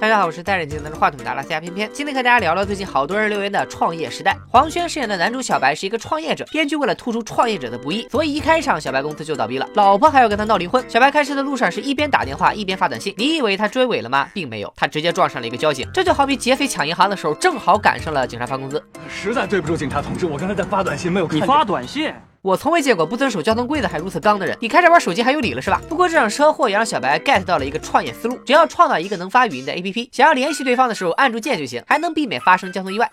大家好，我是戴着镜拿着话筒的阿拉斯加偏偏。今天和大家聊聊最近好多人留言的创业时代。黄轩饰演的男主小白是一个创业者，编剧为了突出创业者的不易，所以一开场小白公司就倒闭了，老婆还要跟他闹离婚。小白开车的路上是一边打电话一边发短信，你以为他追尾了吗？并没有，他直接撞上了一个交警。这就好比劫匪抢银行的时候，正好赶上了警察发工资。实在对不住警察同志，我刚才在发短信，没有看你。发短信？我从未见过不遵守交通规则还如此刚的人。你开着玩手机还有理了是吧？不过这场车祸也让小白 get 到了一个创业思路，只要创造一个能发语音的 APP，想要联系对方的时候按住键就行，还能避免发生交通意外。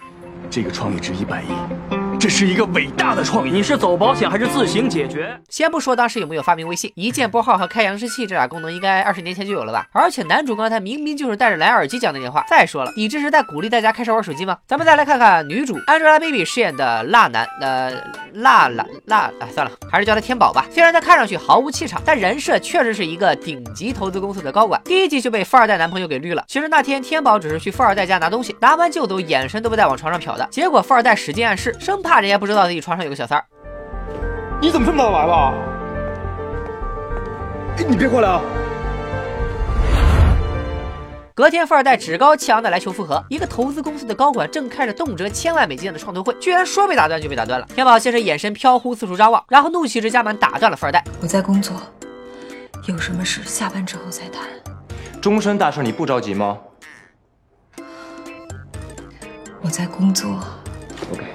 这个创意值一百亿，这是一个伟大的创意。你是走保险还是自行解决？先不说当时有没有发明微信，一键拨号和开扬声器这俩功能应该二十年前就有了吧？而且男主刚才明明就是戴着蓝牙耳机讲的电话。再说了，你这是在鼓励大家开始玩手机吗？咱们再来看看女主 Angelababy 饰演的辣男，呃，辣辣辣，啊，算了，还是叫他天宝吧。虽然他看上去毫无气场，但人设确实是一个顶级投资公司的高管。第一集就被富二代男朋友给绿了。其实那天天宝只是去富二代家拿东西，拿完就走，眼神都不带往床上瞟的。结果富二代使劲暗示，生怕人家不知道自己床上有个小三儿。你怎么这么早来了？哎，你别过来啊！隔天，富二代趾高气扬的来求复合。一个投资公司的高管正开着动辄千万美金的创投会，居然说被打断就被打断了。天宝先是眼神飘忽，四处张望，然后怒气值加满，打断了富二代。我在工作，有什么事下班之后再谈。终身大事你不着急吗我在工作，？OK，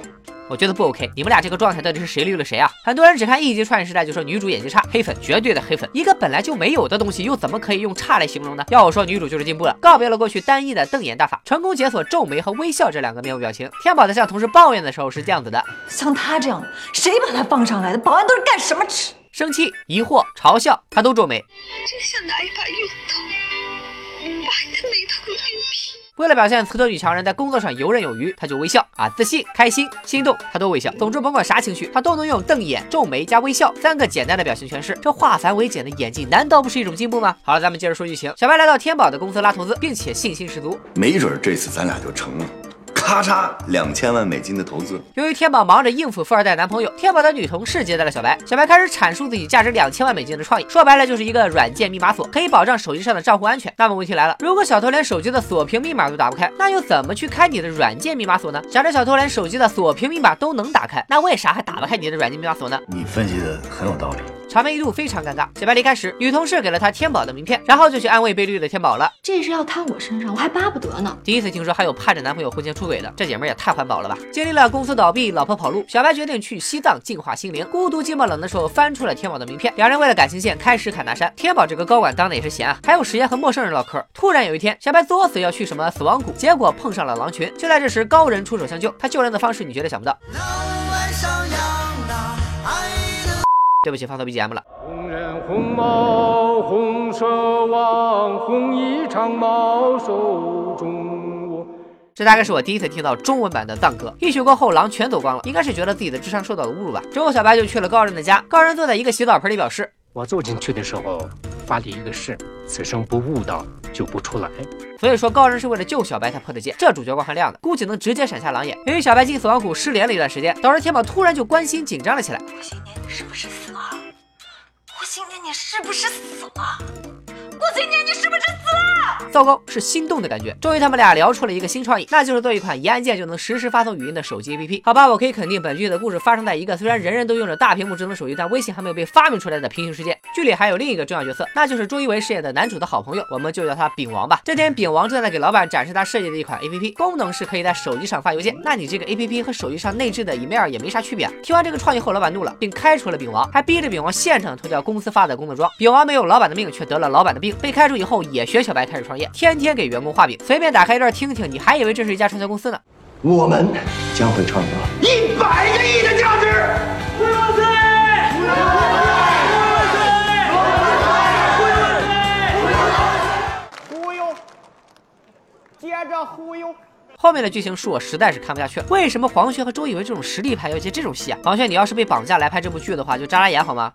我觉得不 OK，你们俩这个状态到底是谁绿了谁啊？很多人只看一集《创业时代》就说女主演技差，黑粉，绝对的黑粉。一个本来就没有的东西，又怎么可以用差来形容呢？要我说，女主就是进步了，告别了过去单一的瞪眼大法，成功解锁皱眉和微笑这两个面部表情。天宝在向同事抱怨的时候是这样子的：像他这样，谁把他放上来的？保安都是干什么吃？生气、疑惑、嘲笑，他都皱眉。真想拿一把熨斗，为了表现词德女强人在工作上游刃有余，她就微笑啊，自信、开心、心动，她都微笑。总之，甭管啥情绪，她都能用瞪眼、皱眉加微笑三个简单的表情诠释。这化繁为简的演技，难道不是一种进步吗？好了，咱们接着说剧情。小白来到天宝的公司拉投资，并且信心十足。没准这次咱俩就成了。咔嚓，两千万美金的投资，由于天宝忙着应付富二代男朋友，天宝的女同事接待了小白。小白开始阐述自己价值两千万美金的创意，说白了就是一个软件密码锁，可以保障手机上的账户安全。那么问题来了，如果小偷连手机的锁屏密码都打不开，那又怎么去开你的软件密码锁呢？假设小偷连手机的锁屏密码都能打开，那为啥还打不开你的软件密码锁呢？你分析的很有道理。场面一度非常尴尬。小白离开时，女同事给了他天宝的名片，然后就去安慰被绿的天宝了。这事要摊我身上，我还巴不得呢。第一次听说还有盼着男朋友婚前出轨的，这姐们儿也太环保了吧！经历了公司倒闭、老婆跑路，小白决定去西藏净化心灵。孤独寂寞冷的时候，翻出了天宝的名片，两人为了感情线开始砍大山。天宝这个高管当的也是闲啊，还有时间和陌生人唠嗑。突然有一天，小白作死要去什么死亡谷，结果碰上了狼群。就在这时，高人出手相救，他救人的方式你绝对想不到。对不起，放错 BGM 了。红人红帽红蛇王，红衣长矛手中握。这大概是我第一次听到中文版的藏歌。一曲过后，狼全走光了，应该是觉得自己的智商受到了侮辱吧。之后，小白就去了高人的家，高人坐在一个洗澡盆里表示，我走进去的时候，发了一个誓，此生不悟道就不出来。所以说高人是为了救小白才破的戒。这主角光环亮的，估计能直接闪瞎狼眼。由于小白进死亡谷失联了一段时间，导致天宝突然就关心紧张了起来。郭新年，你是不是死了？郭新年，你是不是死了？吴新年，你是不是死了？糟糕，是心动的感觉。终于，他们俩聊出了一个新创意，那就是做一款一按键就能实时发送语音的手机 APP。好吧，我可以肯定，本剧的故事发生在一个虽然人人都用着大屏幕智能手机，但微信还没有被发明出来的平行世界。剧里还有另一个重要角色，那就是周一围饰演的男主的好朋友，我们就叫他丙王吧。这天，丙王正在给老板展示他设计的一款 APP，功能是可以在手机上发邮件。那你这个 APP 和手机上内置的 email 也没啥区别啊。听完这个创意后，老板怒了，并开除了丙王，还逼着丙王现场脱掉公司发的工作装。丙王没有老板的命，却得了老板的病。被开除以后，也学小白开始创业，天天给员工画饼，随便打开一段听听，你还以为这是一家传销公司呢。我们将会创造一百个亿的价值。忽悠，接着忽悠。后面的剧情书我实在是看不下去了。为什么黄轩和周以为这种实力派要接这种戏啊？黄轩，你要是被绑架来拍这部剧的话，就眨眨眼好吗？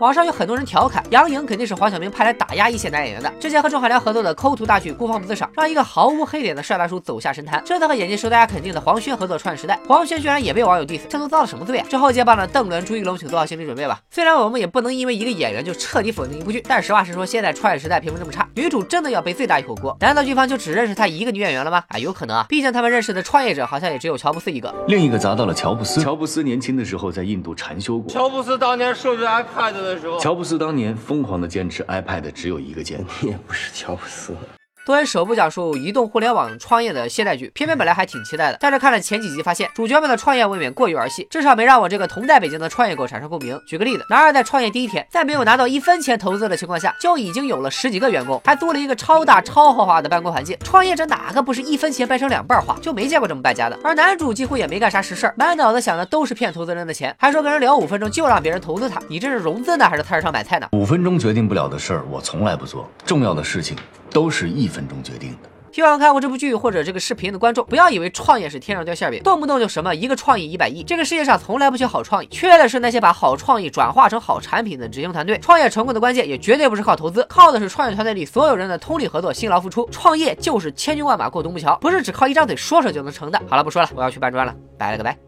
网上有很多人调侃，杨颖肯定是黄晓明派来打压一线男演员的。之前和钟汉良合作的抠图大剧《孤芳自赏》，让一个毫无黑脸的帅大叔走下神坛。这次和演技受大家肯定的黄轩合作《创业时代》，黄轩居然也被网友 diss，这都遭了什么罪啊？之后接棒的邓伦、朱一龙，请做好心理准备吧。虽然我们也不能因为一个演员就彻底否定一部剧，但实话实说，现在《创业时代》评分这么差，女主真的要背最大一口锅。难道剧方就只认识她一个女演员了吗？啊，有可能啊，毕竟他们认识的创业者好像也只有乔布斯一个。另一个砸到了乔布斯。乔布斯年轻的时候在印度禅修过。乔布斯当年设计 iPad 的时候，乔布斯当年疯狂的坚持 iPad 只有一个键。你 也不是乔布斯。作为首部讲述移动互联网创业的现代剧，偏偏本来还挺期待的，但是看了前几集发现主角们的创业未免过于儿戏，至少没让我这个同在北京的创业狗产生共鸣。举个例子，男二在创业第一天，在没有拿到一分钱投资的情况下，就已经有了十几个员工，还租了一个超大超豪华的办公环境。创业者哪个不是一分钱掰成两半花？就没见过这么败家的。而男主几乎也没干啥实事，满脑子想的都是骗投资人的钱，还说跟人聊五分钟就让别人投资他，你这是融资呢还是菜市场买菜呢？五分钟决定不了的事儿，我从来不做。重要的事情都是一分钟决定的。希望看过这部剧或者这个视频的观众，不要以为创业是天上掉馅饼，动不动就什么一个创意一百亿。这个世界上从来不缺好创意，缺的是那些把好创意转化成好产品的执行团队。创业成功的关键也绝对不是靠投资，靠的是创业团队里所有人的通力合作、辛劳付出。创业就是千军万马过独木桥，不是只靠一张嘴说说就能成的。好了，不说了，我要去搬砖了，拜了个拜。